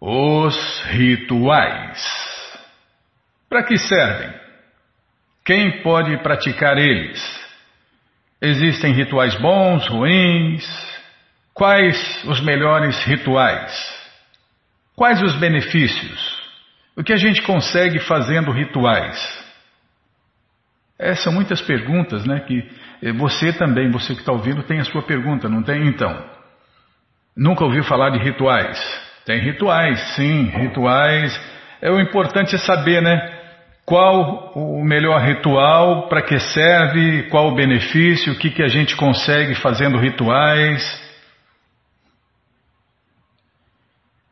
Os rituais. Para que servem? Quem pode praticar eles? Existem rituais bons, ruins? Quais os melhores rituais? Quais os benefícios? O que a gente consegue fazendo rituais? Essas são muitas perguntas, né? Que você também, você que está ouvindo, tem a sua pergunta, não tem? Então, nunca ouviu falar de rituais? Tem rituais, sim, rituais. É o importante é saber, né? Qual o melhor ritual, para que serve, qual o benefício, o que, que a gente consegue fazendo rituais.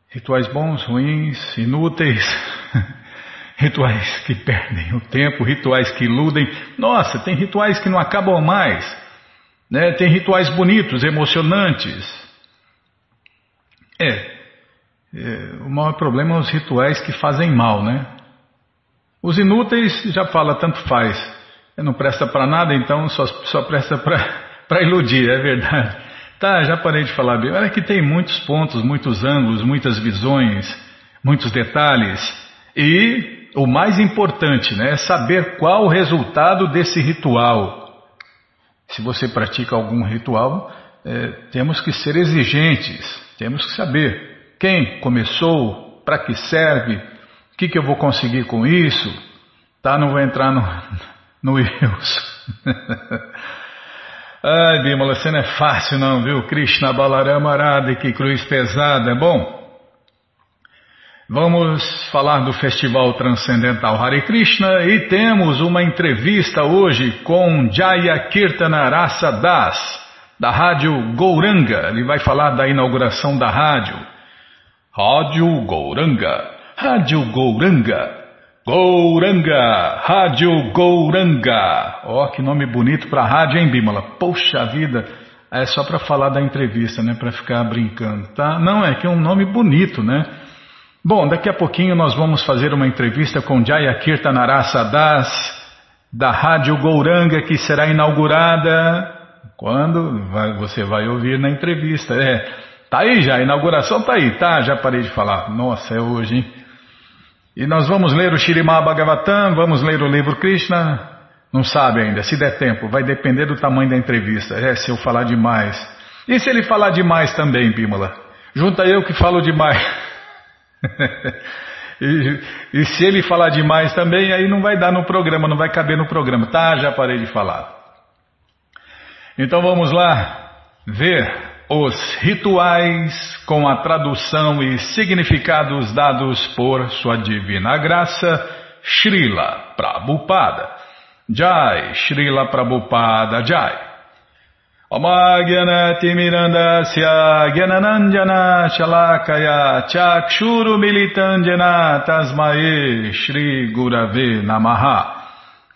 Rituais bons, ruins, inúteis, rituais que perdem o tempo, rituais que iludem. Nossa, tem rituais que não acabam mais. Né? Tem rituais bonitos, emocionantes. É, o maior problema são os rituais que fazem mal, né? Os inúteis já fala, tanto faz. Não presta para nada, então só, só presta para iludir, é verdade. Tá, já parei de falar bem. Olha que tem muitos pontos, muitos ângulos, muitas visões, muitos detalhes. E o mais importante, né, é saber qual o resultado desse ritual. Se você pratica algum ritual, é, temos que ser exigentes, temos que saber. Quem começou? Para que serve? O que, que eu vou conseguir com isso? Tá? Não vou entrar no, no Wilson. Ai, Bimala, você não é fácil não, viu? Krishna Balarama Arada, que cruz pesada. Bom, vamos falar do Festival Transcendental Hare Krishna e temos uma entrevista hoje com Jaya Kirtana Rasa Das, da Rádio Gouranga. Ele vai falar da inauguração da rádio. Rádio Gouranga, Rádio Gouranga, Gouranga, Rádio Gouranga. Ó, oh, que nome bonito para rádio, hein, Bímola? Poxa vida, é só para falar da entrevista, né? Para ficar brincando, tá? Não, é que é um nome bonito, né? Bom, daqui a pouquinho nós vamos fazer uma entrevista com Jaya Kirtanarasa Das, da Rádio Gouranga, que será inaugurada. Quando? Você vai ouvir na entrevista. É, Tá aí já, a inauguração tá aí, tá? Já parei de falar. Nossa, é hoje, hein? E nós vamos ler o Shirimá Bhagavatam, vamos ler o livro Krishna. Não sabe ainda, se der tempo, vai depender do tamanho da entrevista. É, se eu falar demais. E se ele falar demais também, Bímola? Junta eu que falo demais. e, e se ele falar demais também, aí não vai dar no programa, não vai caber no programa. Tá, já parei de falar. Então vamos lá ver os rituais com a tradução e significados dados por Sua Divina Graça, Srila Prabhupada. Jai, Srila Prabhupada Jai. Omagyanati Mirandasya Gyananandjana Shalakaya Chakshuru Militandjana Tasmae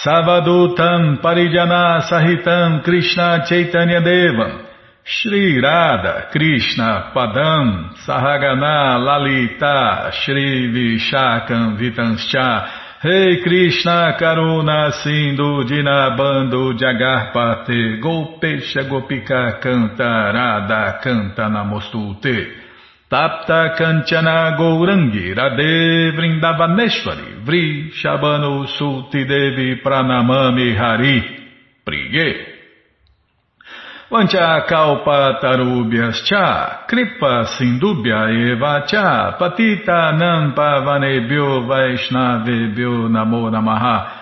Savadutam Parijana Sahitam Krishna Chaitanya Devam Shri Radha Krishna Padam Sahagana Lalita Shri Vishakam Vitanscha. Rei Krishna Karuna Sindhu Dinabando Jagarpate Gopesha Gopika Canta Radha Canta Namostute Tapta Kanchana Gourangi Radhe Vrindavaneshwari Vri Shabano Sulti Devi Pranamami Hari Priye. Vancha Kalpa Tarubhyas Cha Kripa Sindubhya Eva Cha Patita Nampa Vanebhyo Vaishnavebhyo Namo Namaha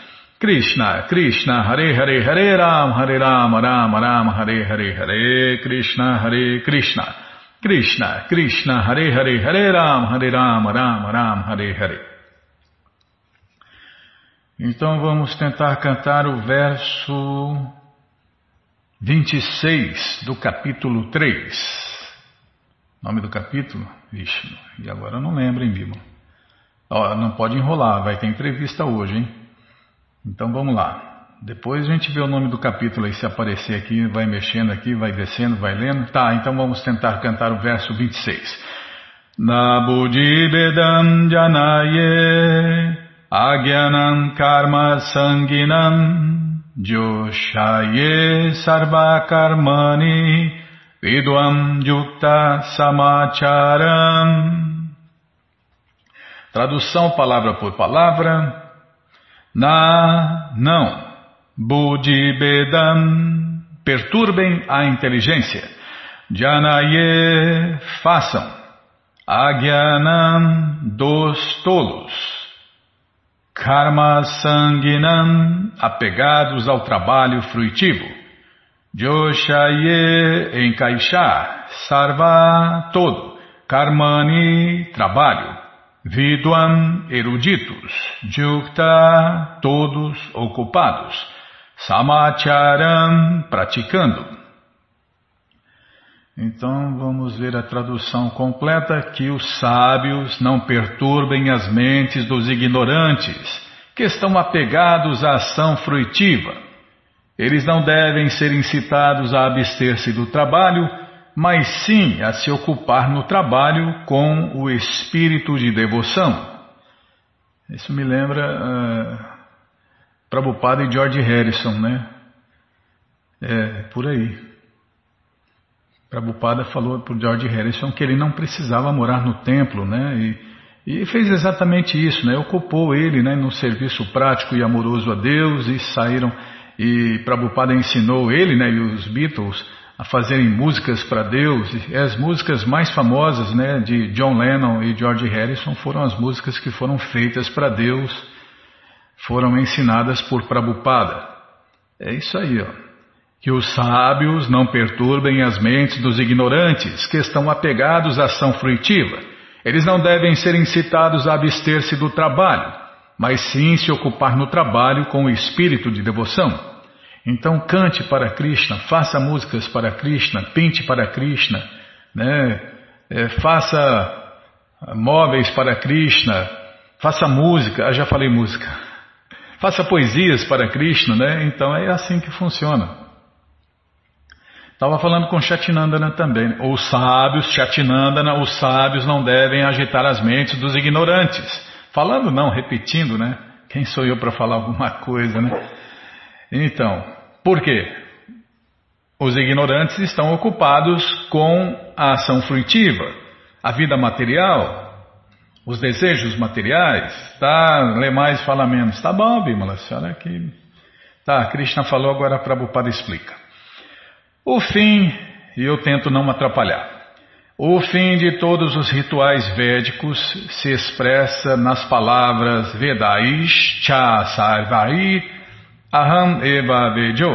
Krishna, Krishna, Hare Hare, Hare Ram, Hare Ram, Ram Ram, Hare Hare, Hare Krishna, Hare Krishna, Krishna, Krishna, Hare Hare, Hare Ram, Hare Ram, Ram Ram, Hare Hare. Então vamos tentar cantar o verso 26 do capítulo 3. Nome do capítulo? Vixe, e agora eu não lembro, hein? Ó, não pode enrolar, vai ter entrevista hoje, hein? Então vamos lá. Depois a gente vê o nome do capítulo aí, se aparecer aqui, vai mexendo aqui, vai descendo, vai lendo. Tá, então vamos tentar cantar o verso 26. Nabudibedam janaye agyanam karma sanginam joshaye sarva karmani vidvam yukta samacharam Tradução palavra por palavra. Na, não. Budibedam, perturbem a inteligência. Janaye, façam. Agyanam, dos tolos. Karma sanguinam, apegados ao trabalho fruitivo. Joshaye, encaixar. Sarva, todo. Karmani, trabalho. Vidwan, eruditos. Jukta, todos ocupados. Samacharam, praticando. Então vamos ver a tradução completa: que os sábios não perturbem as mentes dos ignorantes, que estão apegados à ação fruitiva. Eles não devem ser incitados a abster-se do trabalho, mas sim a se ocupar no trabalho com o espírito de devoção. Isso me lembra uh, Prabhupada e George Harrison, né? É, por aí. Prabhupada falou por George Harrison que ele não precisava morar no templo, né? E, e fez exatamente isso, né? Ocupou ele, né, no serviço prático e amoroso a Deus e saíram e Prabhupada ensinou ele, né, e os Beatles a fazerem músicas para Deus. E as músicas mais famosas, né, de John Lennon e George Harrison foram as músicas que foram feitas para Deus foram ensinadas por Prabhupada. É isso aí, ó. Que os sábios não perturbem as mentes dos ignorantes, que estão apegados à ação fruitiva. Eles não devem ser incitados a abster-se do trabalho, mas sim se ocupar no trabalho com o espírito de devoção. Então cante para Krishna, faça músicas para Krishna, pinte para Krishna, né? É, faça móveis para Krishna, faça música, eu já falei música, Faça poesias para Krishna, né? Então é assim que funciona. Estava falando com Chatinandana também. Os sábios, Chatinandana, os sábios não devem agitar as mentes dos ignorantes. Falando não, repetindo, né? Quem sou eu para falar alguma coisa, né? Então, por quê? Os ignorantes estão ocupados com a ação fruitiva, a vida material, os desejos materiais, tá? Lê mais, fala menos. Tá bom, Bimala, senhora que. Tá, Krishna falou, agora Prabhupada explica. O fim, e eu tento não atrapalhar. O fim de todos os rituais védicos se expressa nas palavras Vedaish Cha Sarvai Aham Eva Vejo.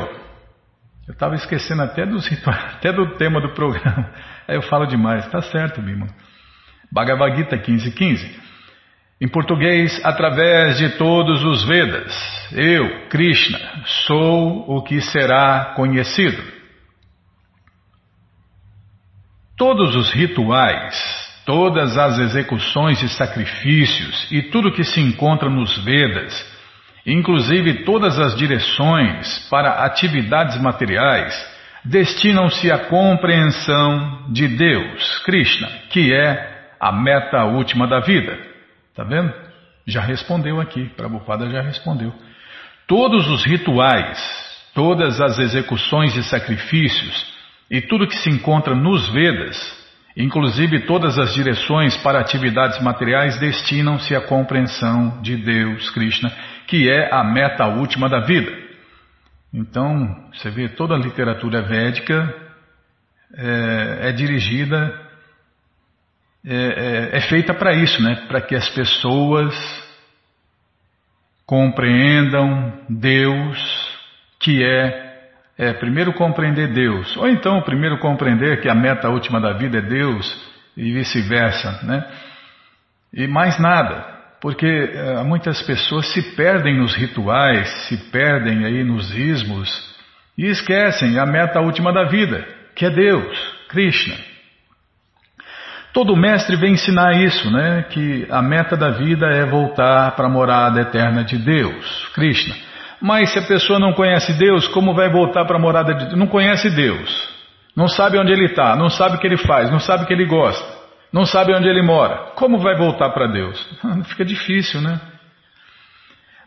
Eu estava esquecendo até dos até do tema do programa. Aí eu falo demais. Tá certo, Bimala. Bhagavad Gita 15.15. Em português, através de todos os Vedas, eu, Krishna, sou o que será conhecido. Todos os rituais, todas as execuções e sacrifícios e tudo que se encontra nos Vedas, inclusive todas as direções para atividades materiais, destinam-se à compreensão de Deus, Krishna, que é a meta última da vida. Está vendo? Já respondeu aqui, Prabhupada já respondeu. Todos os rituais, todas as execuções e sacrifícios e tudo que se encontra nos Vedas, inclusive todas as direções para atividades materiais, destinam-se à compreensão de Deus, Krishna, que é a meta última da vida. Então, você vê, toda a literatura védica é, é dirigida é, é, é feita para isso, né? para que as pessoas compreendam Deus, que é, é primeiro compreender Deus, ou então primeiro compreender que a meta última da vida é Deus e vice-versa, né? E mais nada, porque uh, muitas pessoas se perdem nos rituais, se perdem aí nos ismos e esquecem a meta última da vida, que é Deus, Krishna. Todo mestre vem ensinar isso, né? Que a meta da vida é voltar para a morada eterna de Deus, Krishna. Mas se a pessoa não conhece Deus, como vai voltar para a morada de Deus? Não conhece Deus. Não sabe onde ele está, não sabe o que ele faz, não sabe o que ele gosta, não sabe onde ele mora. Como vai voltar para Deus? Fica difícil, né?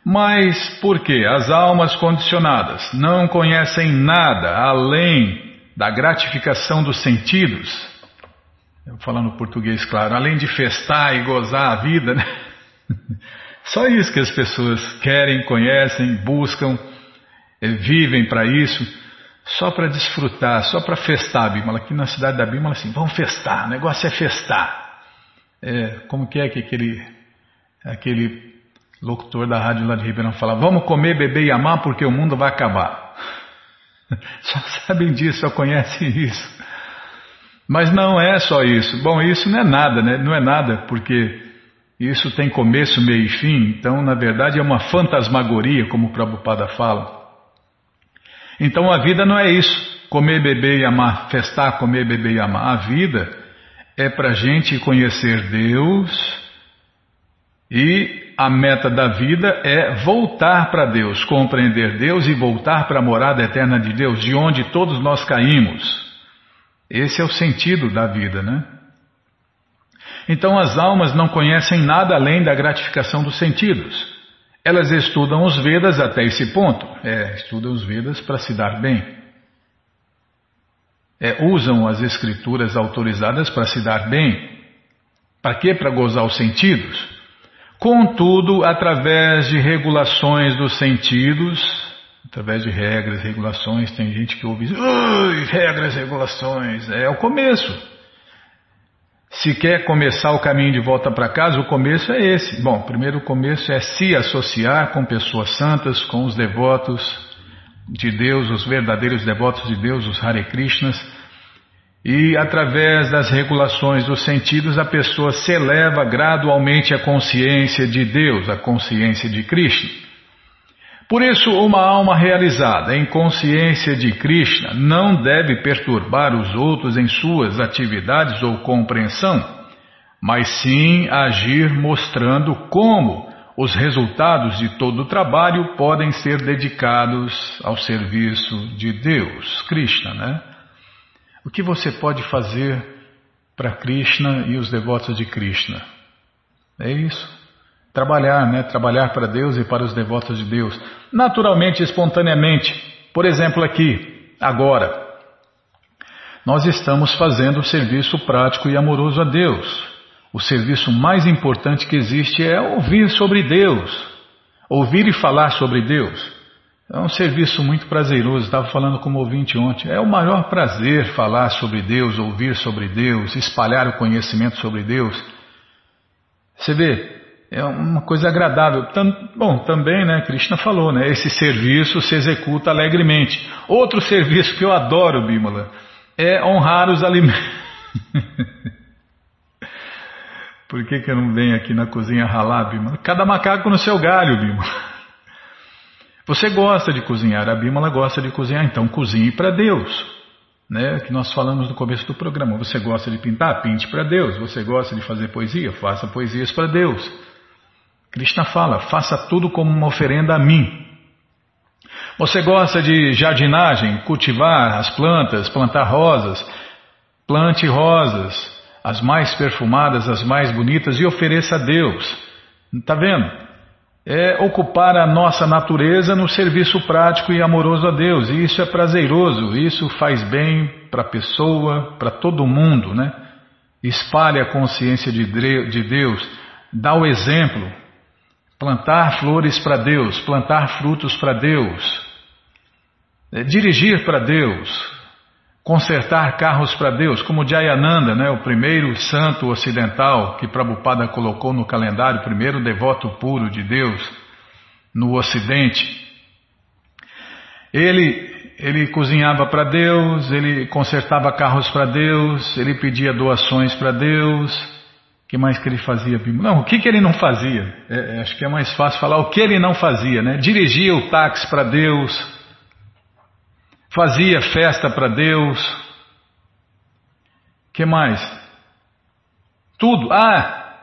Mas por quê? As almas condicionadas não conhecem nada além da gratificação dos sentidos falando português claro, além de festar e gozar a vida, né? Só isso que as pessoas querem, conhecem, buscam, eh, vivem para isso, só para desfrutar, só para festar a Bímola. Aqui na cidade da Bímola, assim, vamos festar, o negócio é festar. É, como que é que aquele, aquele locutor da rádio lá de Ribeirão fala, vamos comer, beber e amar porque o mundo vai acabar. Só sabem disso, só conhecem isso. Mas não é só isso. Bom, isso não é nada, né? Não é nada, porque isso tem começo, meio e fim. Então, na verdade, é uma fantasmagoria, como o Prabhupada fala. Então, a vida não é isso. Comer, beber e amar. Festar, comer, beber e amar. A vida é para a gente conhecer Deus e a meta da vida é voltar para Deus, compreender Deus e voltar para a morada eterna de Deus, de onde todos nós caímos. Esse é o sentido da vida, né? Então as almas não conhecem nada além da gratificação dos sentidos. Elas estudam os Vedas até esse ponto. É, estudam os Vedas para se dar bem. É, usam as escrituras autorizadas para se dar bem. Para quê? Para gozar os sentidos. Contudo, através de regulações dos sentidos, através de regras, regulações. Tem gente que ouve, regras, regulações. É o começo. Se quer começar o caminho de volta para casa, o começo é esse. Bom, primeiro o começo é se associar com pessoas santas, com os devotos de Deus, os verdadeiros devotos de Deus, os Hare Krishnas. E através das regulações dos sentidos, a pessoa se eleva gradualmente à consciência de Deus, à consciência de Krishna. Por isso, uma alma realizada em consciência de Krishna não deve perturbar os outros em suas atividades ou compreensão, mas sim agir mostrando como os resultados de todo o trabalho podem ser dedicados ao serviço de Deus, Krishna, né? O que você pode fazer para Krishna e os devotos de Krishna? É isso. Trabalhar, né? Trabalhar para Deus e para os devotos de Deus. Naturalmente, espontaneamente. Por exemplo, aqui, agora. Nós estamos fazendo o serviço prático e amoroso a Deus. O serviço mais importante que existe é ouvir sobre Deus. Ouvir e falar sobre Deus. É um serviço muito prazeroso. Estava falando com um ouvinte ontem. É o maior prazer falar sobre Deus, ouvir sobre Deus, espalhar o conhecimento sobre Deus. Você vê, é uma coisa agradável. Bom, também, né, Krishna falou, né, esse serviço se executa alegremente. Outro serviço que eu adoro, Bímola, é honrar os alimentos. Por que, que eu não venho aqui na cozinha ralar, Bímola? Cada macaco no seu galho, Bímola. Você gosta de cozinhar, a Bímola gosta de cozinhar, então cozinhe para Deus. Né, que nós falamos no começo do programa. Você gosta de pintar? Pinte para Deus. Você gosta de fazer poesia? Faça poesias para Deus. Krishna fala: faça tudo como uma oferenda a mim. Você gosta de jardinagem, cultivar as plantas, plantar rosas? Plante rosas, as mais perfumadas, as mais bonitas, e ofereça a Deus. Está vendo? É ocupar a nossa natureza no serviço prático e amoroso a Deus. E isso é prazeroso, isso faz bem para a pessoa, para todo mundo, né? Espalha a consciência de Deus, dá o exemplo, plantar flores para Deus, plantar frutos para Deus, é, dirigir para Deus, consertar carros para Deus, como Jayananda, né, o primeiro santo ocidental que Prabhupada colocou no calendário, primeiro devoto puro de Deus. no Ocidente. Ele ele cozinhava para Deus, ele consertava carros para Deus, ele pedia doações para Deus. Que mais que ele fazia? Não, o que, que ele não fazia? É, é, acho que é mais fácil falar o que ele não fazia, né? Dirigia o táxi para Deus, fazia festa para Deus. Que mais? Tudo. Ah,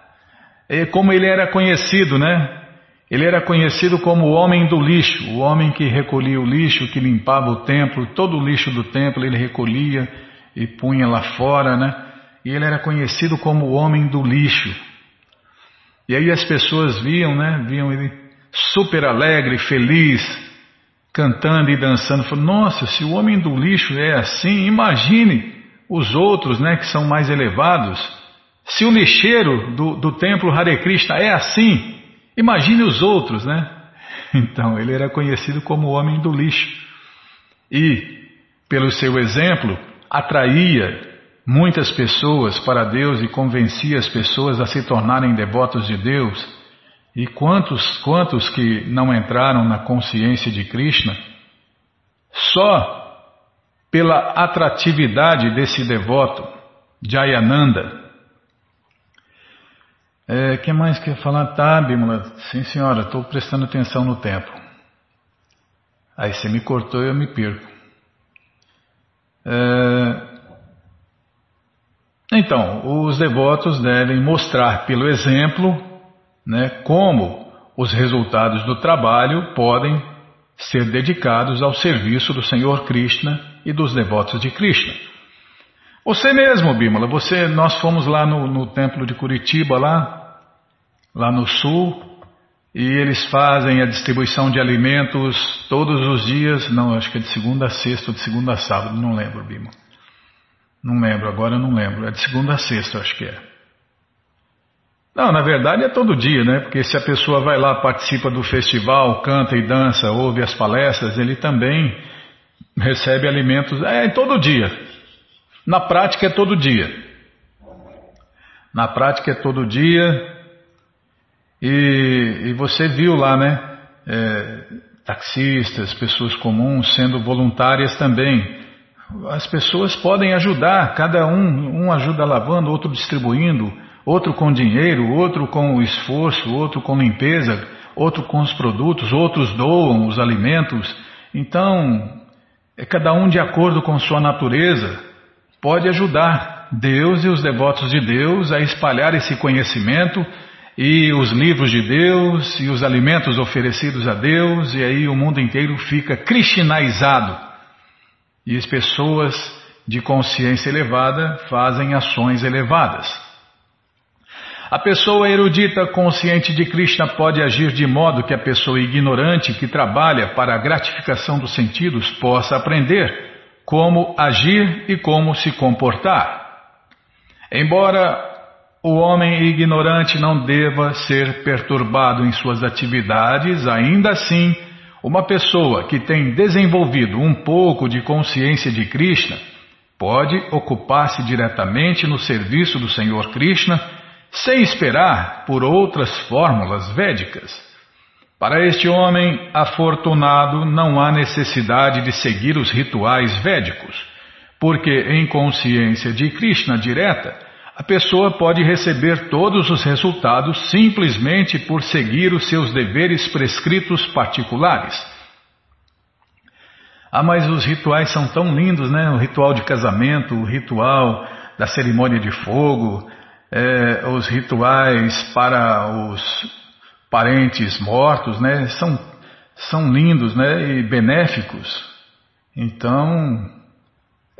é como ele era conhecido, né? Ele era conhecido como o homem do lixo, o homem que recolhia o lixo, que limpava o templo, todo o lixo do templo ele recolhia e punha lá fora, né? E ele era conhecido como o homem do lixo. E aí as pessoas viam, né? Viam ele super alegre, feliz, cantando e dançando. Falou, nossa, se o homem do lixo é assim, imagine os outros, né? Que são mais elevados. Se o lixeiro do, do templo Hare Krishna é assim, Imagine os outros, né? Então, ele era conhecido como o homem do lixo. E, pelo seu exemplo, atraía muitas pessoas para Deus e convencia as pessoas a se tornarem devotos de Deus. E quantos, quantos que não entraram na consciência de Krishna, só pela atratividade desse devoto, Jayananda, é, que mais quer falar? Tá, Bímola. Sim, senhora, estou prestando atenção no tempo. Aí você me cortou e eu me perco. É... Então, os devotos devem mostrar pelo exemplo né, como os resultados do trabalho podem ser dedicados ao serviço do Senhor Krishna e dos devotos de Krishna. Você mesmo, Bímola, você, nós fomos lá no, no templo de Curitiba, lá, lá no sul, e eles fazem a distribuição de alimentos todos os dias, não, acho que é de segunda a sexta ou de segunda a sábado, não lembro, Bímola. Não lembro, agora não lembro, é de segunda a sexta, acho que é. Não, na verdade é todo dia, né? Porque se a pessoa vai lá, participa do festival, canta e dança, ouve as palestras, ele também recebe alimentos, é todo dia. Na prática é todo dia. Na prática é todo dia. E, e você viu lá, né? É, taxistas, pessoas comuns sendo voluntárias também. As pessoas podem ajudar, cada um, um ajuda lavando, outro distribuindo, outro com dinheiro, outro com o esforço, outro com limpeza, outro com os produtos, outros doam os alimentos. Então, é cada um de acordo com sua natureza pode ajudar Deus e os devotos de Deus a espalhar esse conhecimento e os livros de Deus e os alimentos oferecidos a Deus, e aí o mundo inteiro fica cristinaizado. E as pessoas de consciência elevada fazem ações elevadas. A pessoa erudita consciente de Krishna pode agir de modo que a pessoa ignorante que trabalha para a gratificação dos sentidos possa aprender como agir e como se comportar. Embora o homem ignorante não deva ser perturbado em suas atividades, ainda assim, uma pessoa que tem desenvolvido um pouco de consciência de Krishna pode ocupar-se diretamente no serviço do Senhor Krishna sem esperar por outras fórmulas védicas. Para este homem afortunado não há necessidade de seguir os rituais védicos, porque em consciência de Krishna direta, a pessoa pode receber todos os resultados simplesmente por seguir os seus deveres prescritos particulares. Ah, mas os rituais são tão lindos, né? O ritual de casamento, o ritual da cerimônia de fogo, é, os rituais para os parentes mortos, né, são, são lindos né, e benéficos. Então,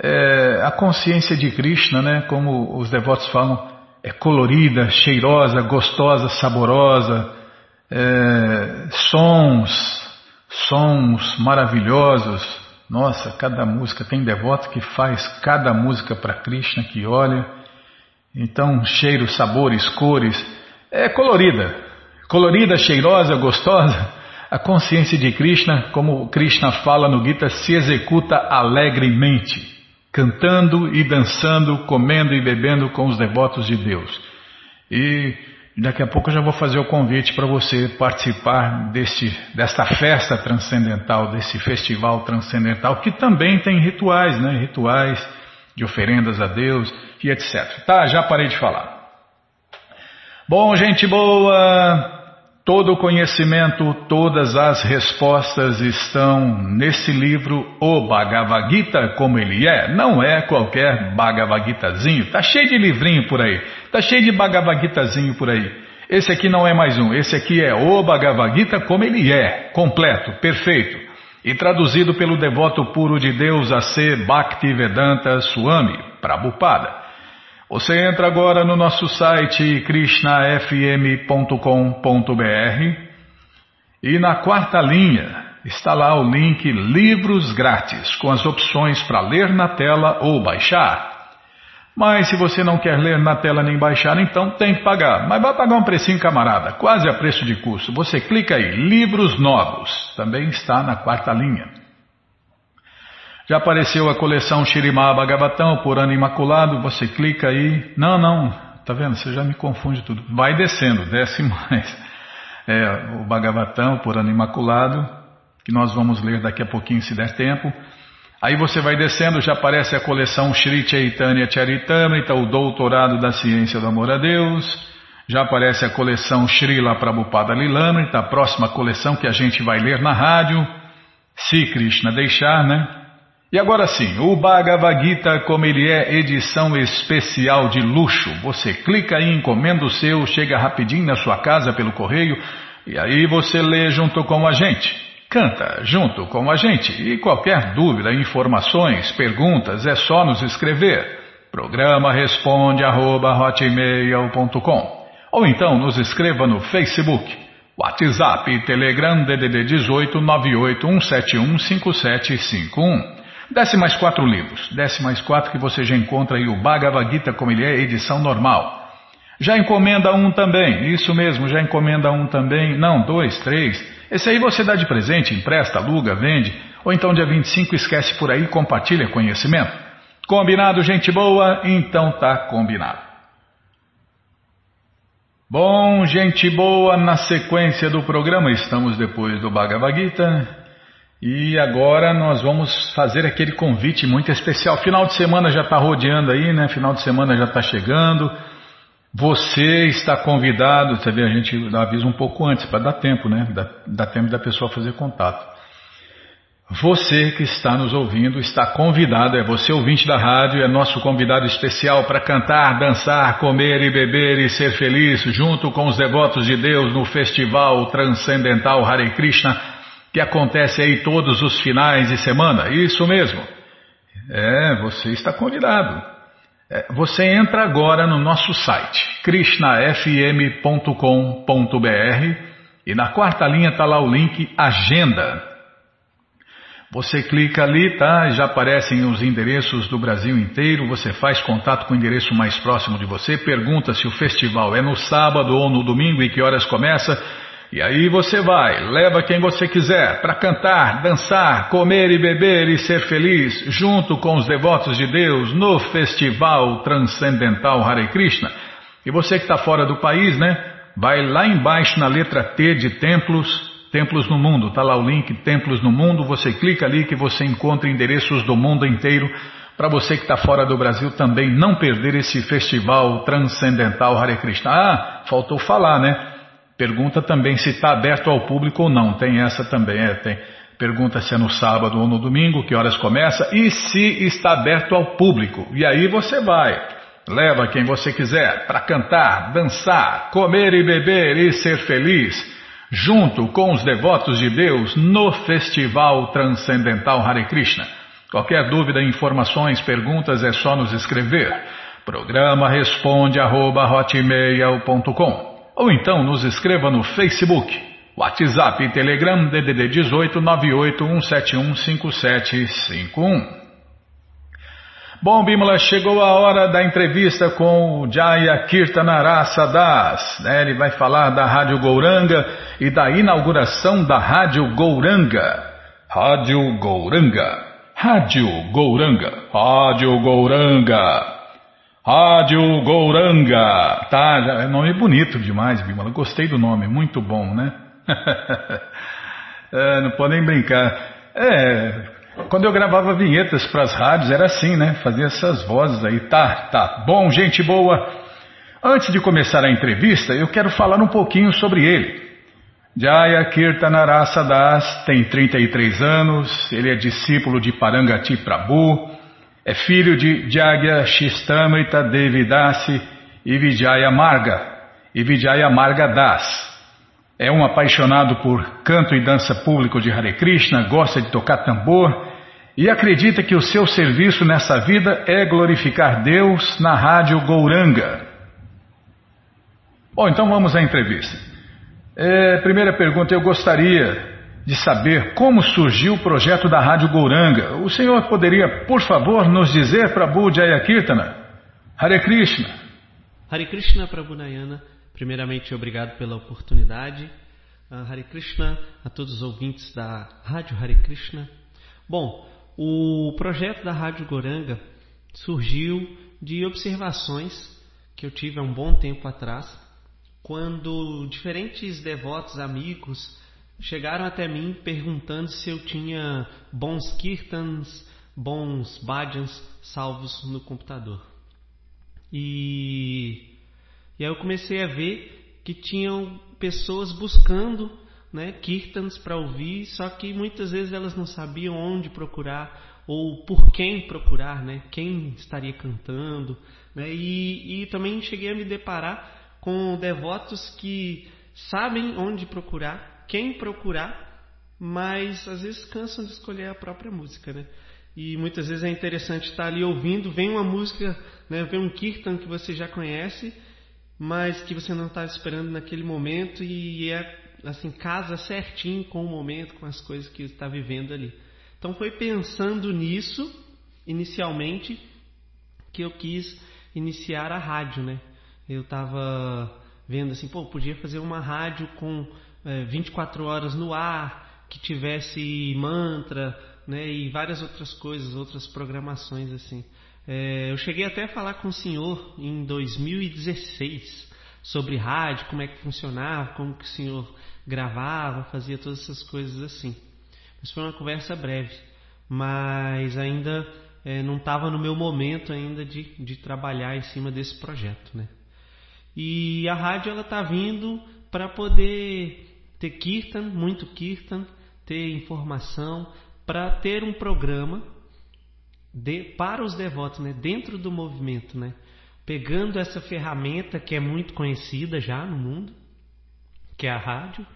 é, a consciência de Krishna, né, como os devotos falam, é colorida, cheirosa, gostosa, saborosa, é, sons, sons maravilhosos. Nossa, cada música tem devoto que faz cada música para Krishna que olha. Então, cheiros, sabores, cores, é colorida, Colorida, cheirosa, gostosa, a consciência de Krishna, como Krishna fala no Gita, se executa alegremente, cantando e dançando, comendo e bebendo com os devotos de Deus. E Daqui a pouco eu já vou fazer o convite para você participar deste, desta festa transcendental, desse festival transcendental, que também tem rituais, né? Rituais de oferendas a Deus e etc. Tá, já parei de falar. Bom, gente boa, todo o conhecimento, todas as respostas estão nesse livro, O Bhagavad Gita, como ele é. Não é qualquer Bhagavad Gitazinho, tá cheio de livrinho por aí. Está cheio de Bhagavad Gitazinho por aí. Esse aqui não é mais um, esse aqui é o Bhagavad Gita como ele é, completo, perfeito. E traduzido pelo devoto puro de Deus a ser Bhaktivedanta Swami, Prabhupada. Você entra agora no nosso site krishnafm.com.br e na quarta linha está lá o link Livros Grátis, com as opções para ler na tela ou baixar. Mas se você não quer ler na tela nem baixar, então tem que pagar. Mas vai pagar um precinho, camarada, quase a preço de custo. Você clica aí, livros novos, também está na quarta linha. Já apareceu a coleção Shirimá Bhagavatam por ano imaculado, você clica aí. Não, não, tá vendo? Você já me confunde tudo. Vai descendo, desce mais. É, o Bhagavatam por ano imaculado, que nós vamos ler daqui a pouquinho se der tempo. Aí você vai descendo, já aparece a coleção Sri Chaitanya Charitamrita, o Doutorado da Ciência do Amor a Deus. Já aparece a coleção Srila Prabhupada Lilamrita, a próxima coleção que a gente vai ler na rádio, se Krishna deixar, né? E agora sim, o Bhagavad Gita, como ele é edição especial de luxo. Você clica aí, encomenda o seu, chega rapidinho na sua casa pelo correio, e aí você lê junto com a gente. Canta junto com a gente e qualquer dúvida, informações, perguntas é só nos escrever. Programa responde arroba, ou então nos escreva no Facebook, WhatsApp e Telegram DDD 18 981715751. Desce mais quatro livros, desce mais quatro que você já encontra aí o Bhagavad Gita como ele é, edição normal. Já encomenda um também, isso mesmo, já encomenda um também, não, dois, três. Esse aí você dá de presente, empresta, aluga, vende, ou então dia 25 esquece por aí e compartilha conhecimento. Combinado, gente boa? Então tá combinado. Bom, gente boa, na sequência do programa estamos depois do Bhagavad Gita e agora nós vamos fazer aquele convite muito especial. Final de semana já está rodeando aí, né? Final de semana já está chegando. Você está convidado, você vê, a gente avisa um pouco antes, para dar tempo, né? Dá, dá tempo da pessoa fazer contato. Você que está nos ouvindo está convidado, é você ouvinte da rádio, é nosso convidado especial para cantar, dançar, comer e beber e ser feliz junto com os devotos de Deus no Festival Transcendental Hare Krishna, que acontece aí todos os finais de semana. Isso mesmo. É, você está convidado. É, você entra agora no nosso site krishnafm.com.br e na quarta linha está lá o link Agenda. Você clica ali, tá? Já aparecem os endereços do Brasil inteiro. Você faz contato com o endereço mais próximo de você, pergunta se o festival é no sábado ou no domingo e que horas começa. E aí você vai, leva quem você quiser para cantar, dançar, comer e beber e ser feliz junto com os devotos de Deus no Festival Transcendental Hare Krishna. E você que está fora do país, né? Vai lá embaixo na letra T de Templos, Templos no Mundo. Está lá o link Templos no Mundo. Você clica ali que você encontra endereços do mundo inteiro para você que está fora do Brasil também não perder esse Festival Transcendental Hare Krishna. Ah, faltou falar, né? Pergunta também se está aberto ao público ou não. Tem essa também. É, tem. Pergunta se é no sábado ou no domingo, que horas começa e se está aberto ao público. E aí você vai. Leva quem você quiser para cantar, dançar, comer e beber e ser feliz, junto com os devotos de Deus no Festival Transcendental Hare Krishna. Qualquer dúvida, informações, perguntas é só nos escrever. Programa responde arroba, ou então nos escreva no Facebook, WhatsApp e Telegram DDD 18 981715751. Bom, Bimala, chegou a hora da entrevista com o Jaya Kirtanarasa Das. Né? Ele vai falar da Rádio Gouranga e da inauguração da Rádio Gouranga. Rádio Gouranga. Rádio Gouranga. Rádio Gouranga. Rádio Gouranga. Tá, é nome bonito demais, Bimala. Gostei do nome, muito bom, né? é, não podem brincar. É, quando eu gravava vinhetas para as rádios era assim, né? Fazia essas vozes aí. Tá, tá. Bom, gente boa. Antes de começar a entrevista, eu quero falar um pouquinho sobre ele. Jaya Kirtanarasa Das tem 33 anos, ele é discípulo de Parangati Prabhu, é filho de Jagya Shistamrita Devidasi e Vijaya Marga, e Vijaya Marga Das. É um apaixonado por canto e dança público de Hare Krishna, gosta de tocar tambor e acredita que o seu serviço nessa vida é glorificar Deus na rádio Gouranga. Bom, então vamos à entrevista. É, primeira pergunta, eu gostaria de saber como surgiu o projeto da Rádio Gouranga. O senhor poderia, por favor, nos dizer, Prabhu Jayakirtana? Hare Krishna. Hare Krishna, Prabhu Nayana. Primeiramente, obrigado pela oportunidade. Uh, Hare Krishna a todos os ouvintes da Rádio Hare Krishna. Bom, o projeto da Rádio Goranga surgiu de observações que eu tive há um bom tempo atrás, quando diferentes devotos amigos chegaram até mim perguntando se eu tinha bons kirtans, bons bhajans salvos no computador. E, e aí eu comecei a ver que tinham pessoas buscando né, kirtans para ouvir, só que muitas vezes elas não sabiam onde procurar ou por quem procurar, né, quem estaria cantando. Né, e, e também cheguei a me deparar com devotos que sabem onde procurar, quem procurar, mas às vezes cansam de escolher a própria música, né? E muitas vezes é interessante estar ali ouvindo, vem uma música, né, vem um kirtan que você já conhece, mas que você não está esperando naquele momento e é assim casa certinho com o momento, com as coisas que está vivendo ali. Então foi pensando nisso inicialmente que eu quis iniciar a rádio, né? Eu estava vendo assim, pô, podia fazer uma rádio com é, 24 horas no ar, que tivesse mantra, né, e várias outras coisas, outras programações assim. É, eu cheguei até a falar com o senhor em 2016 sobre rádio, como é que funcionava, como que o senhor gravava, fazia todas essas coisas assim. Mas foi uma conversa breve, mas ainda é, não estava no meu momento ainda de, de trabalhar em cima desse projeto, né? E a rádio ela está vindo para poder ter kirtan, muito kirtan, ter informação, para ter um programa de, para os devotos, né, dentro do movimento, né, pegando essa ferramenta que é muito conhecida já no mundo, que é a rádio,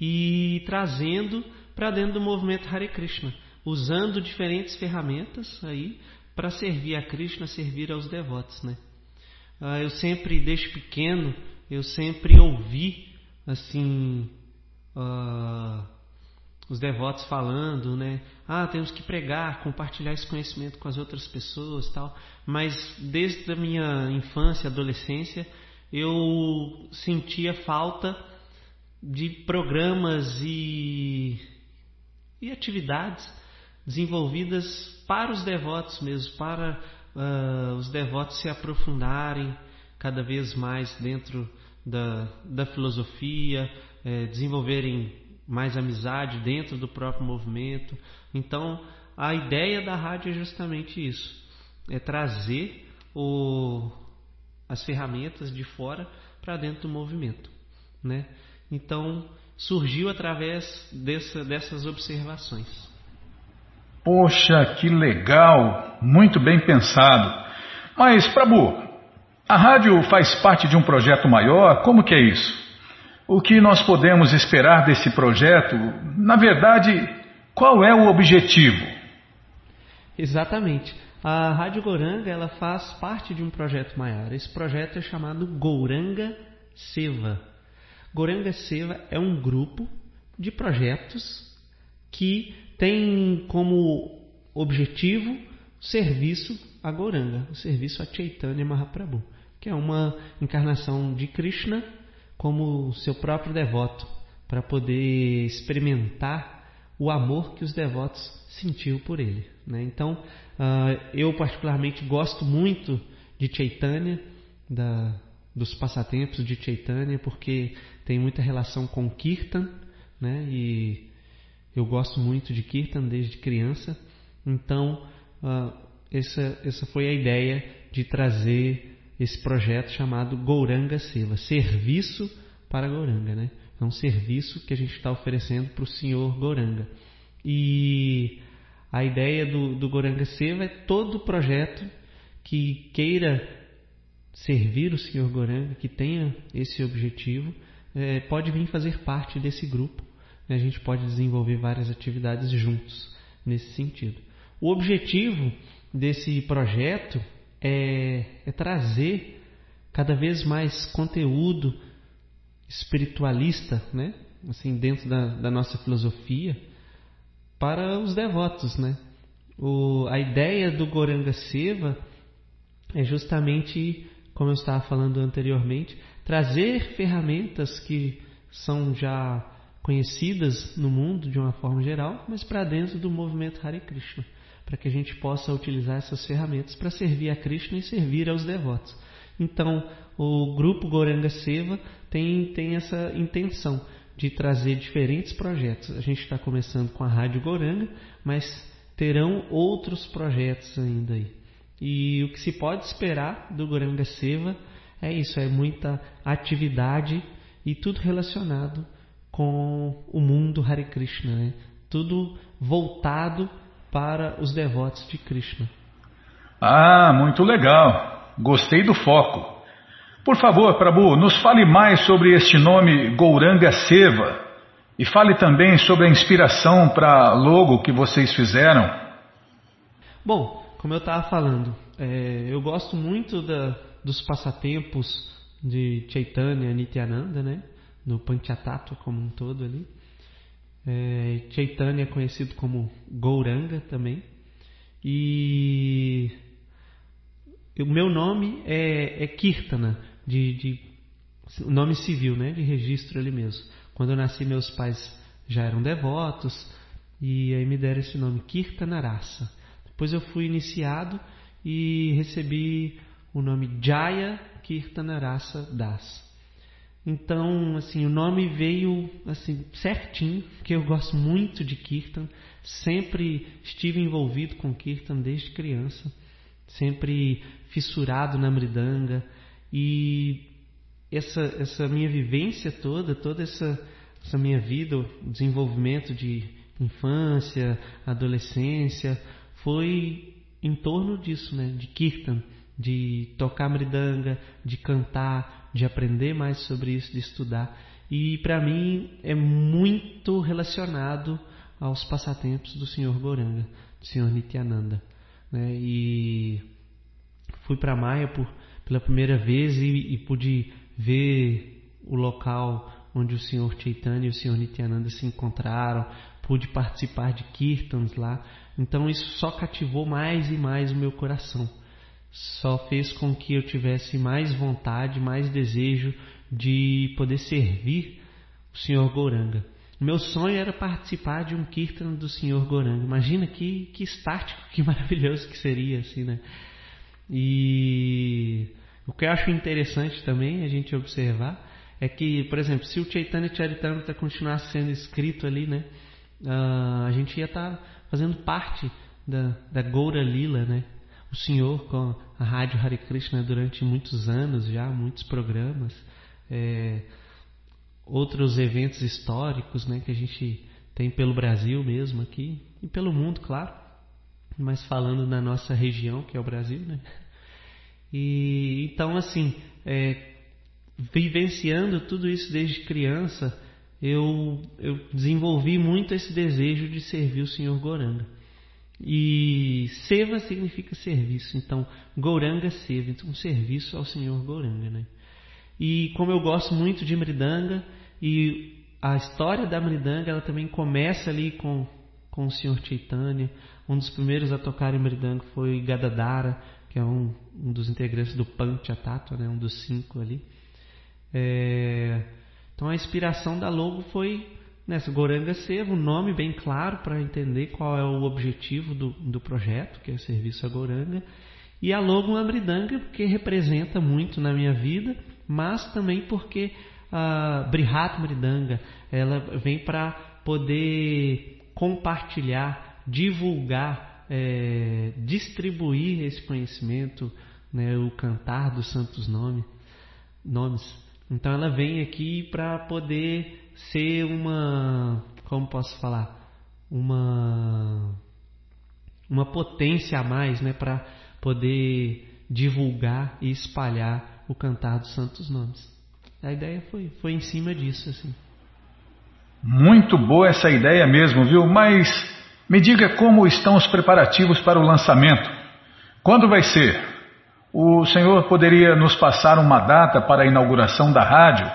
e trazendo para dentro do movimento Hare Krishna, usando diferentes ferramentas aí para servir a Krishna, servir aos devotos, né? Ah, eu sempre, desde pequeno, eu sempre ouvi assim uh, os devotos falando, né? Ah, temos que pregar, compartilhar esse conhecimento com as outras pessoas, tal. Mas desde a minha infância, adolescência, eu sentia falta de programas e, e atividades desenvolvidas para os devotos mesmo, para uh, os devotos se aprofundarem cada vez mais dentro da, da filosofia, é, desenvolverem mais amizade dentro do próprio movimento. Então, a ideia da rádio é justamente isso: é trazer o, as ferramentas de fora para dentro do movimento, né? Então, surgiu através dessa, dessas observações. Poxa, que legal! Muito bem pensado. Mas, Prabhu, a rádio faz parte de um projeto maior? Como que é isso? O que nós podemos esperar desse projeto? Na verdade, qual é o objetivo? Exatamente. A Rádio Goranga ela faz parte de um projeto maior. Esse projeto é chamado Gouranga Seva. Gouranga Seva é um grupo de projetos que tem como objetivo serviço a Goranga, o serviço a Chaitanya Mahaprabhu, que é uma encarnação de Krishna como seu próprio devoto, para poder experimentar o amor que os devotos sentiu por ele. Né? Então, uh, eu particularmente gosto muito de Chaitanya, da, dos passatempos de Chaitanya, porque tem muita relação com Kirtan, né? E eu gosto muito de Kirtan desde criança. Então, uh, essa, essa foi a ideia de trazer esse projeto chamado Gouranga Seva, serviço para Gouranga, né? É um serviço que a gente está oferecendo para o senhor Gouranga. E a ideia do, do Goranga Seva é todo projeto que queira servir o senhor Goranga, que tenha esse objetivo, é, pode vir fazer parte desse grupo. Né? A gente pode desenvolver várias atividades juntos nesse sentido. O objetivo desse projeto é, é trazer cada vez mais conteúdo espiritualista, né? assim, dentro da, da nossa filosofia, para os devotos. Né? O, a ideia do Goranga Seva é justamente, como eu estava falando anteriormente, trazer ferramentas que são já conhecidas no mundo de uma forma geral, mas para dentro do movimento Hare Krishna, para que a gente possa utilizar essas ferramentas para servir a Krishna e servir aos devotos. Então, o grupo Goranga Seva tem, tem essa intenção de trazer diferentes projetos. A gente está começando com a Rádio Goranga, mas terão outros projetos ainda aí. E o que se pode esperar do Goranga Seva é isso, é muita atividade e tudo relacionado com o mundo Hare Krishna, né? tudo voltado para os devotos de Krishna. Ah, muito legal. Gostei do foco. Por favor, Prabhu, nos fale mais sobre este nome Gouranga Seva e fale também sobre a inspiração para logo que vocês fizeram. Bom, como eu estava falando, é, eu gosto muito da, dos passatempos de Chaitanya Nityananda, né? No Panchatattva como um todo ali. É, Chaitanya é conhecido como Gouranga também. E o meu nome é, é Kirtana, de, de nome civil, né, de registro ali mesmo. Quando eu nasci, meus pais já eram devotos e aí me deram esse nome, Kirtanarasa. Depois eu fui iniciado e recebi o nome Jaya Kirtanarasa Das. Então, assim, o nome veio assim certinho, porque eu gosto muito de Kirtan, sempre estive envolvido com Kirtan desde criança, sempre fissurado na mridanga, e essa, essa minha vivência toda, toda essa, essa minha vida, o desenvolvimento de infância, adolescência, foi em torno disso, né? de Kirtan, de tocar mridanga, de cantar, de aprender mais sobre isso, de estudar. E para mim é muito relacionado aos passatempos do Senhor Goranga, do Senhor Nityananda. Né? E fui para Maia por pela primeira vez e, e pude ver o local onde o Senhor Chaitanya e o Senhor Nityananda se encontraram, pude participar de kirtans lá. Então isso só cativou mais e mais o meu coração. Só fez com que eu tivesse mais vontade, mais desejo de poder servir o Senhor Goranga. Meu sonho era participar de um kirtan do Senhor Goranga. Imagina que, que estático, que maravilhoso que seria, assim, né? E o que eu acho interessante também a gente observar é que, por exemplo, se o Chaitanya Charitamrita continuasse sendo escrito ali, né, uh, a gente ia estar tá fazendo parte da, da Goura Lila, né? O Senhor com a Rádio Hare Krishna durante muitos anos já, muitos programas, é, outros eventos históricos, né, que a gente tem pelo Brasil mesmo aqui e pelo mundo, claro mas falando na nossa região, que é o Brasil, né? E então assim, é, vivenciando tudo isso desde criança, eu, eu desenvolvi muito esse desejo de servir o Senhor Goranga. E seva significa serviço, então Goranga seva, então serviço ao Senhor Goranga, né? E como eu gosto muito de Mridanga e a história da Mridanga, ela também começa ali com com o Senhor Chaitanya, um dos primeiros a tocar em Mridanga foi Gadadara, que é um, um dos integrantes do Panchatattva, né, um dos cinco ali. É, então a inspiração da logo foi nessa Goranga Seva, um nome bem claro para entender qual é o objetivo do, do projeto, que é serviço a Goranga, E a logo Amridanga porque representa muito na minha vida, mas também porque a Brihat Mridanga ela vem para poder compartilhar, divulgar, é, distribuir esse conhecimento, né, o cantar dos santos nome, nomes. Então ela vem aqui para poder ser uma, como posso falar, uma uma potência a mais, né, para poder divulgar e espalhar o cantar dos santos nomes. A ideia foi foi em cima disso assim. Muito boa essa ideia mesmo, viu? Mas me diga como estão os preparativos para o lançamento. Quando vai ser? O senhor poderia nos passar uma data para a inauguração da rádio?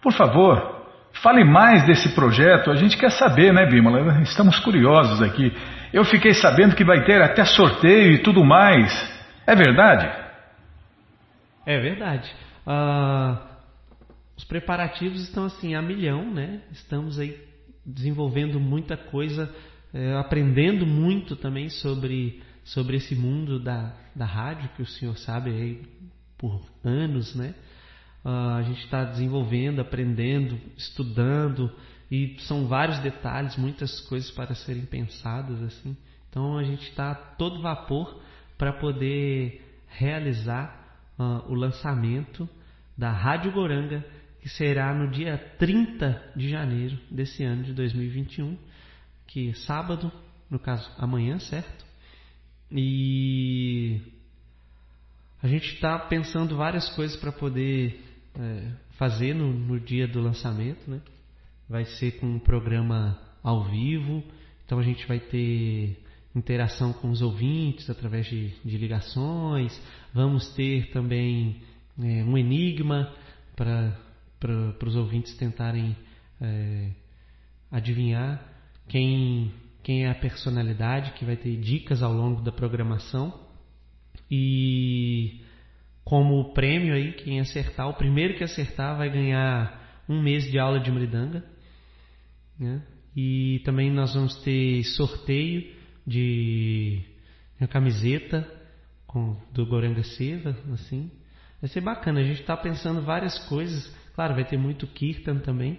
Por favor, Fale mais desse projeto, a gente quer saber, né, Bímola? Estamos curiosos aqui. Eu fiquei sabendo que vai ter até sorteio e tudo mais. É verdade? É verdade. Uh, os preparativos estão assim a milhão, né? Estamos aí desenvolvendo muita coisa, é, aprendendo muito também sobre, sobre esse mundo da, da rádio, que o senhor sabe aí por anos, né? Uh, a gente está desenvolvendo, aprendendo, estudando e são vários detalhes, muitas coisas para serem pensadas assim. Então a gente está todo vapor para poder realizar uh, o lançamento da Rádio Goranga, que será no dia 30 de janeiro desse ano de 2021, que é sábado, no caso amanhã, certo? E a gente está pensando várias coisas para poder é, fazer no, no, dia do lançamento, né? Vai ser com um programa ao vivo, então a gente vai ter interação com os ouvintes através de, de ligações, vamos ter também é, um enigma para os ouvintes tentarem é, adivinhar quem, quem é a personalidade, que vai ter dicas ao longo da programação. E como prêmio aí, quem acertar, o primeiro que acertar vai ganhar um mês de aula de mridanga. Né? E também nós vamos ter sorteio de uma camiseta com, do Goranga Seva, assim. Vai ser bacana, a gente está pensando várias coisas. Claro, vai ter muito Kirtan também.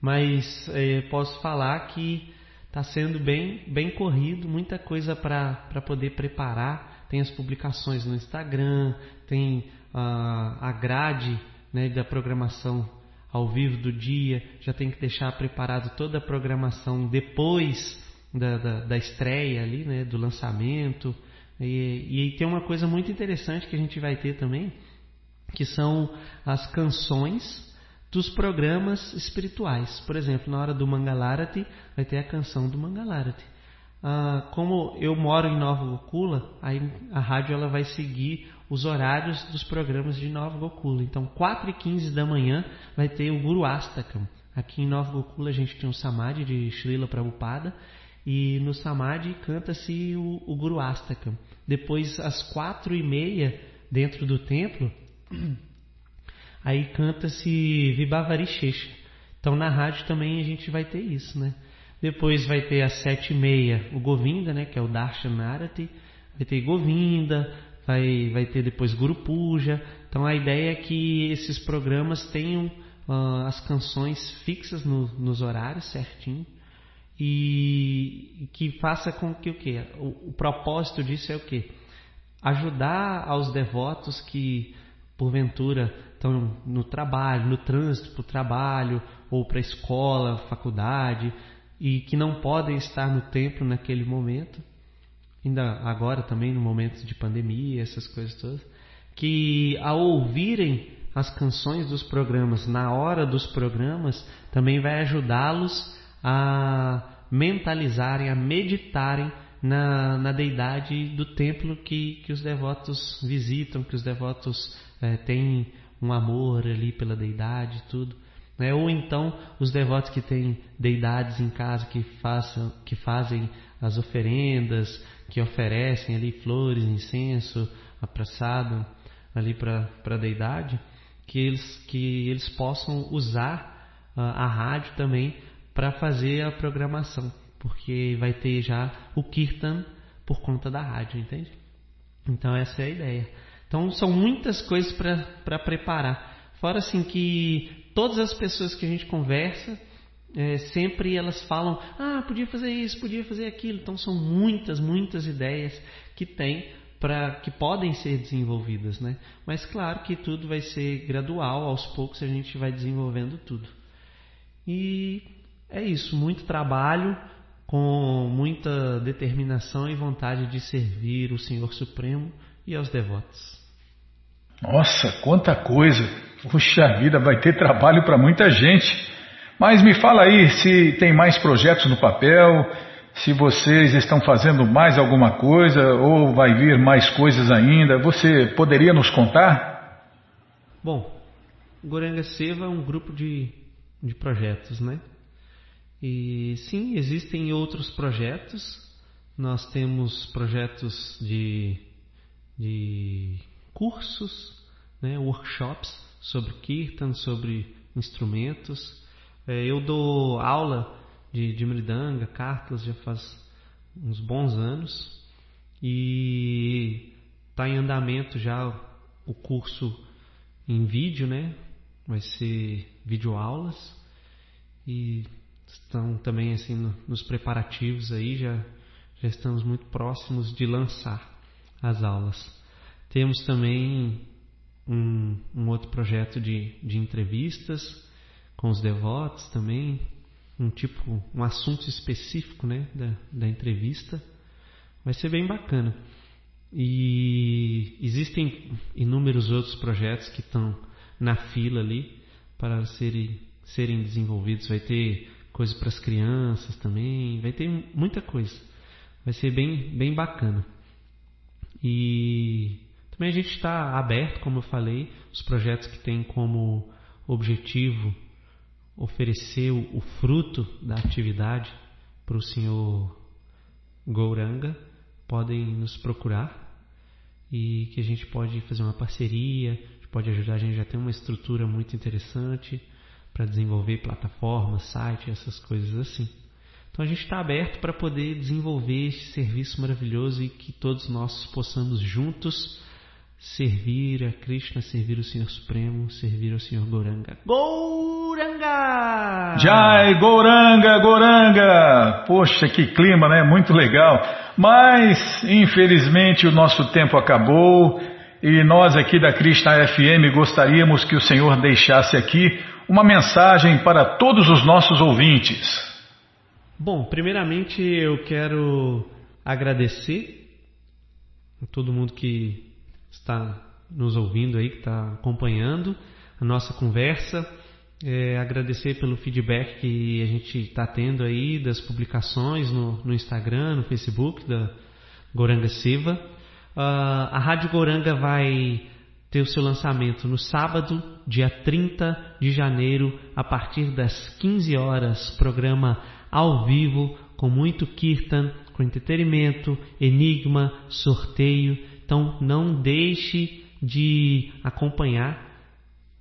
Mas é, posso falar que está sendo bem, bem corrido, muita coisa para poder preparar tem as publicações no Instagram, tem a, a grade né, da programação ao vivo do dia, já tem que deixar preparado toda a programação depois da, da, da estreia ali, né, do lançamento. E, e tem uma coisa muito interessante que a gente vai ter também, que são as canções dos programas espirituais. Por exemplo, na hora do Mangalarati, vai ter a canção do Mangalarati ah, como eu moro em Nova Gokula, aí a rádio ela vai seguir os horários dos programas de Nova Gokula. Então, 4 e 15 da manhã vai ter o Guru Astakam. Aqui em Nova Gokula a gente tem um Samadhi de Srila Prabhupada e no Samadhi canta-se o, o Guru Astakam. Depois, às quatro e meia, dentro do templo, aí canta-se Vibhavari Shesha. Então, na rádio também a gente vai ter isso, né? Depois vai ter às sete e meia o Govinda, né, que é o Darshanarati. Vai ter Govinda, vai, vai ter depois Guru Puja. Então a ideia é que esses programas tenham uh, as canções fixas no, nos horários certinho e que faça com que o que o, o, propósito disso é o que ajudar aos devotos que porventura no trabalho, no trânsito para o trabalho ou para a escola, faculdade, e que não podem estar no templo naquele momento, ainda agora também no momento de pandemia, essas coisas todas, que ao ouvirem as canções dos programas na hora dos programas, também vai ajudá-los a mentalizarem, a meditarem na, na deidade do templo que, que os devotos visitam, que os devotos é, têm um amor ali pela deidade tudo. Né? Ou então os devotos que têm deidades em casa que, façam, que fazem as oferendas, que oferecem ali flores, incenso, apressado ali para a deidade, que eles, que eles possam usar uh, a rádio também para fazer a programação, porque vai ter já o Kirtan por conta da rádio, entende? Então essa é a ideia. Então são muitas coisas para preparar. Fora assim que todas as pessoas que a gente conversa, é, sempre elas falam, ah, podia fazer isso, podia fazer aquilo. Então são muitas, muitas ideias que tem para que podem ser desenvolvidas, né? Mas claro que tudo vai ser gradual, aos poucos a gente vai desenvolvendo tudo. E é isso, muito trabalho, com muita determinação e vontade de servir o Senhor Supremo e aos devotos. Nossa, quanta coisa! Puxa vida, vai ter trabalho para muita gente. Mas me fala aí se tem mais projetos no papel, se vocês estão fazendo mais alguma coisa ou vai vir mais coisas ainda. Você poderia nos contar? Bom, Goranga Seva é um grupo de, de projetos, né? E sim, existem outros projetos. Nós temos projetos de, de cursos, né, workshops sobre kirtan, sobre instrumentos. É, eu dou aula de, de Mridanga, cartas, já faz uns bons anos. E está em andamento já o curso em vídeo, né? Vai ser videoaulas. E estão também assim no, nos preparativos aí, já, já estamos muito próximos de lançar as aulas. Temos também um, um outro projeto de, de entrevistas com os devotos também, um tipo, um assunto específico né, da, da entrevista. Vai ser bem bacana. E existem inúmeros outros projetos que estão na fila ali para serem, serem desenvolvidos. Vai ter coisa para as crianças também, vai ter muita coisa. Vai ser bem, bem bacana. E também a gente está aberto, como eu falei, os projetos que têm como objetivo oferecer o, fruto da atividade para o senhor Gouranga, podem nos procurar e que a gente pode fazer uma parceria, pode ajudar a gente já tem uma estrutura muito interessante para desenvolver plataformas, site, essas coisas assim. Então a gente está aberto para poder desenvolver esse serviço maravilhoso e que todos nós possamos juntos servir a Krishna, servir o Senhor Supremo, servir ao Senhor Goranga. Goranga! Jai, Goranga, Goranga! Poxa, que clima, né? Muito legal. Mas, infelizmente, o nosso tempo acabou e nós aqui da Krishna FM gostaríamos que o Senhor deixasse aqui uma mensagem para todos os nossos ouvintes. Bom, primeiramente eu quero agradecer a todo mundo que está nos ouvindo aí, que está acompanhando a nossa conversa. É, agradecer pelo feedback que a gente está tendo aí das publicações no, no, Instagram, no Facebook da Goranga Seva. Uh, a Rádio Goranga vai ter o seu lançamento no sábado, dia 30 de janeiro, a partir das 15 horas, programa ao vivo, com muito kirtan, com entretenimento, enigma, sorteio. Então não deixe de acompanhar.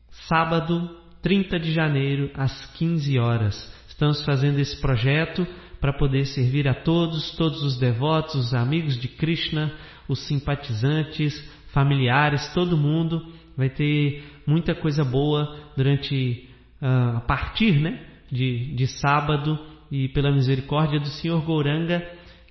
Sábado, 30 de janeiro, às 15 horas. Estamos fazendo esse projeto para poder servir a todos, todos os devotos, os amigos de Krishna, os simpatizantes, familiares, todo mundo vai ter muita coisa boa durante uh, a partir, né, de, de sábado e pela misericórdia do Senhor Gouranga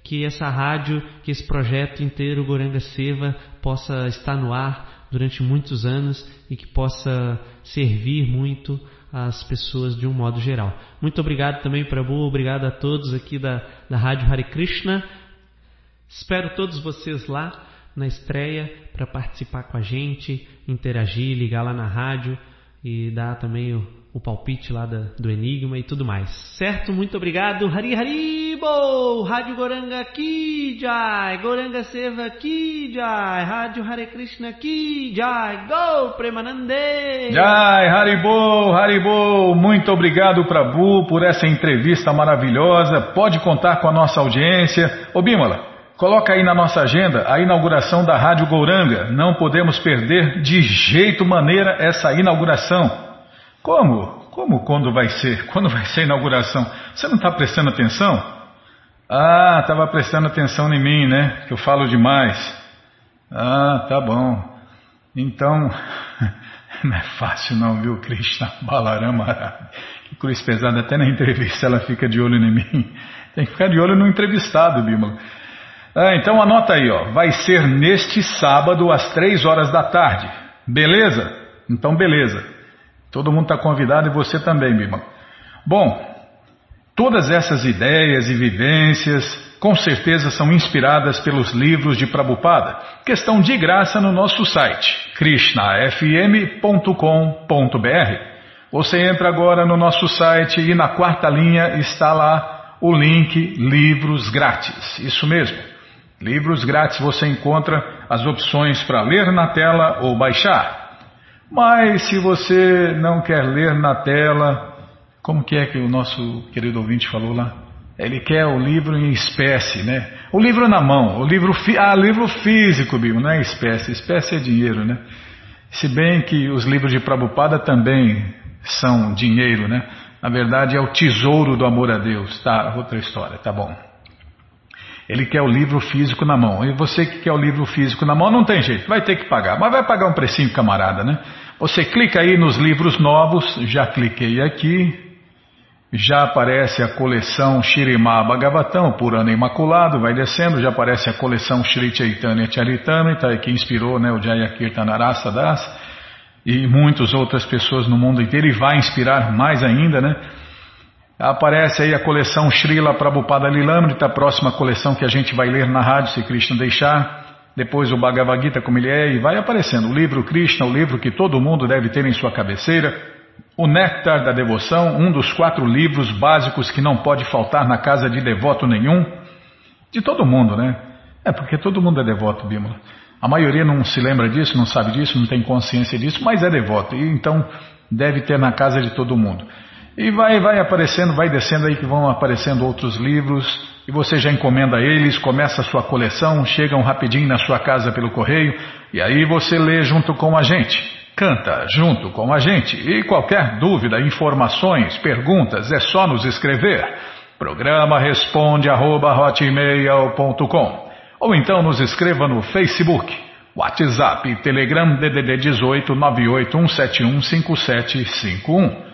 que essa rádio, que esse projeto inteiro Goranga Seva possa estar no ar durante muitos anos e que possa servir muito as pessoas de um modo geral. Muito obrigado também, Prabhu, obrigado a todos aqui da, da Rádio Hare Krishna. Espero todos vocês lá na estreia para participar com a gente, interagir, ligar lá na rádio e dar também o, o palpite lá da, do Enigma e tudo mais. Certo? Muito obrigado. Hari Haribo! Rádio Goranga Ki Jai! Goranga Seva Ki Jai! Rádio Hare Krishna Ki Jai! Go Premanande! Jai Haribo! Haribo! Muito obrigado Prabhu por essa entrevista maravilhosa. Pode contar com a nossa audiência. Ô Bímola, Coloca aí na nossa agenda a inauguração da Rádio Gouranga. Não podemos perder de jeito maneira essa inauguração. Como? Como quando vai ser? Quando vai ser a inauguração? Você não está prestando atenção? Ah, estava prestando atenção em mim, né? Que eu falo demais. Ah, tá bom. Então, não é fácil não, viu, Krishna Balarama. Que cruz pesada, até na entrevista ela fica de olho em mim. Tem que ficar de olho no entrevistado, Bímola. Ah, então anota aí, ó. Vai ser neste sábado às três horas da tarde. Beleza? Então beleza. Todo mundo está convidado e você também, Bímola. Bom, todas essas ideias e vivências com certeza são inspiradas pelos livros de Prabhupada, que estão de graça no nosso site, krishnafm.com.br. Você entra agora no nosso site e na quarta linha está lá o link Livros Grátis. Isso mesmo. Livros grátis você encontra as opções para ler na tela ou baixar. Mas se você não quer ler na tela, como que é que o nosso querido ouvinte falou lá? Ele quer o livro em espécie, né? O livro na mão, o livro, ah, livro físico, Bíblia, não é espécie, espécie é dinheiro, né? Se bem que os livros de Prabhupada também são dinheiro, né? Na verdade é o tesouro do amor a Deus, tá? Outra história, tá bom. Ele quer o livro físico na mão. E você que quer o livro físico na mão, não tem jeito, vai ter que pagar. Mas vai pagar um precinho, camarada, né? Você clica aí nos livros novos, já cliquei aqui, já aparece a coleção Shirimá Bhagavatam, por ano imaculado, vai descendo, já aparece a coleção Shri Chaitanya Charitamrita, que inspirou né, o Jayakirtanarasa Das, e muitas outras pessoas no mundo inteiro, e vai inspirar mais ainda, né? Aparece aí a coleção Srila Prabhupada Lilamrita, a próxima coleção que a gente vai ler na rádio, se Krishna deixar. Depois o Bhagavad Gita, como ele é, e vai aparecendo. O livro Krishna, o livro que todo mundo deve ter em sua cabeceira. O Néctar da Devoção, um dos quatro livros básicos que não pode faltar na casa de devoto nenhum, de todo mundo, né? É porque todo mundo é devoto, Bímola. A maioria não se lembra disso, não sabe disso, não tem consciência disso, mas é devoto, e então deve ter na casa de todo mundo. E vai, vai aparecendo, vai descendo aí que vão aparecendo outros livros, e você já encomenda eles, começa a sua coleção, chegam rapidinho na sua casa pelo correio, e aí você lê junto com a gente. Canta junto com a gente e qualquer dúvida, informações, perguntas é só nos escrever. Programa responde arroba, ou então nos escreva no Facebook, WhatsApp, Telegram DDD 18 981715751.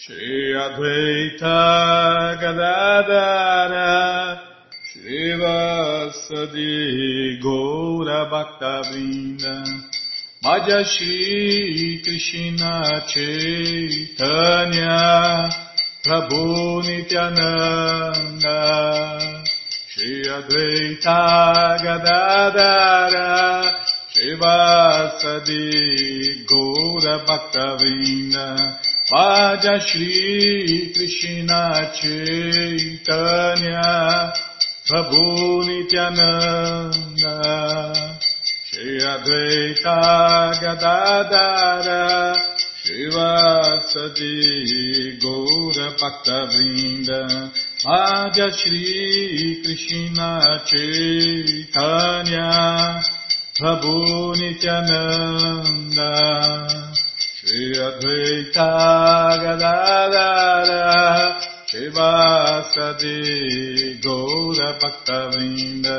Shri Advaita Gadadara Shri Vasadi Gaura Bhakta Vrinda Bhaja Shri Krishna Chaitanya Prabhu Nityananda Shri Advaita Gadadara Shri Vasadi Gaura Bhaktavinda Bhaja Shri Krishna Chaitanya Prabhu Nityananda Shri Advaita Gadadara Shivasadi Gaura Bhakta Vrinda Shri Krishna Chaitanya Prabhu Nityananda Advaita Gadadara Shivasadi Gaura Bhakta Vrinda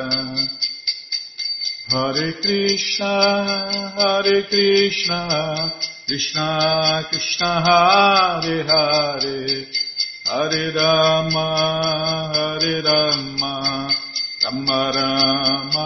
Hare Krishna, Hare Krishna, Krishna Krishna Hare Hare, Hare Rama, Hare Rama, Rama Rama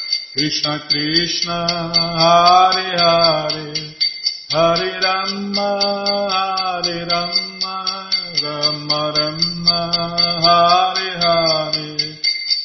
Krishna Krishna, Hare Hare, Hare Rama, Hare Rama, Rama Rama, Hare Hare.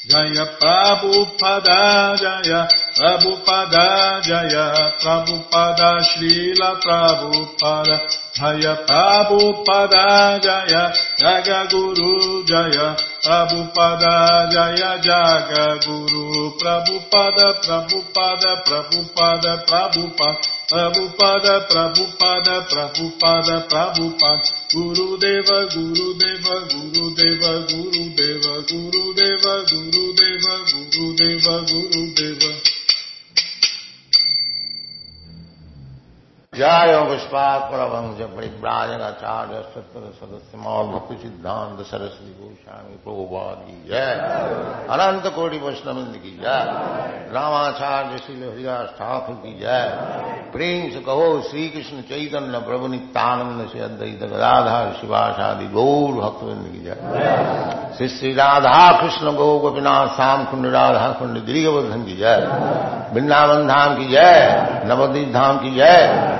Jaya Prabhupada Jaya Prabhupada Jaya Prabhupada Srila Prabhupada Jaya Prabhupada Jaya Jaga Guru Jaya Prabhupada Jaya Jaga Guru. Prabhupada Prabhupada Prabhupada Prabhupada Prabhupada Prabhupada Prabhupada Prabhupada Guru Deva Guru Deva Guru Deva Guru Deva Guru Deva Guru Deva Guru Deva Guru Deva जय पुष्पात परमंश परिव्राजन आचार्य सत्तर सदस्य मौल भक्ति सिद्धांत सरस्वती गोस्वामी प्रभुपाद की जय अनंत कोटि वैष्णविंद की जय रामाचार्य श्री हरिदास ठाकुर की जय प्रेम से कहो श्री कृष्ण चैतन्य प्रभु नित्यानंद से अद्वैत गदाधार शिवाशादि गौर भक्तविंद की जय श्री श्री राधा कृष्ण गो गोपीनाथ श्याम कुंड राधा कुंड गिरिवर्धन की जय वृंदावन धाम की जय नवदीप धाम की जय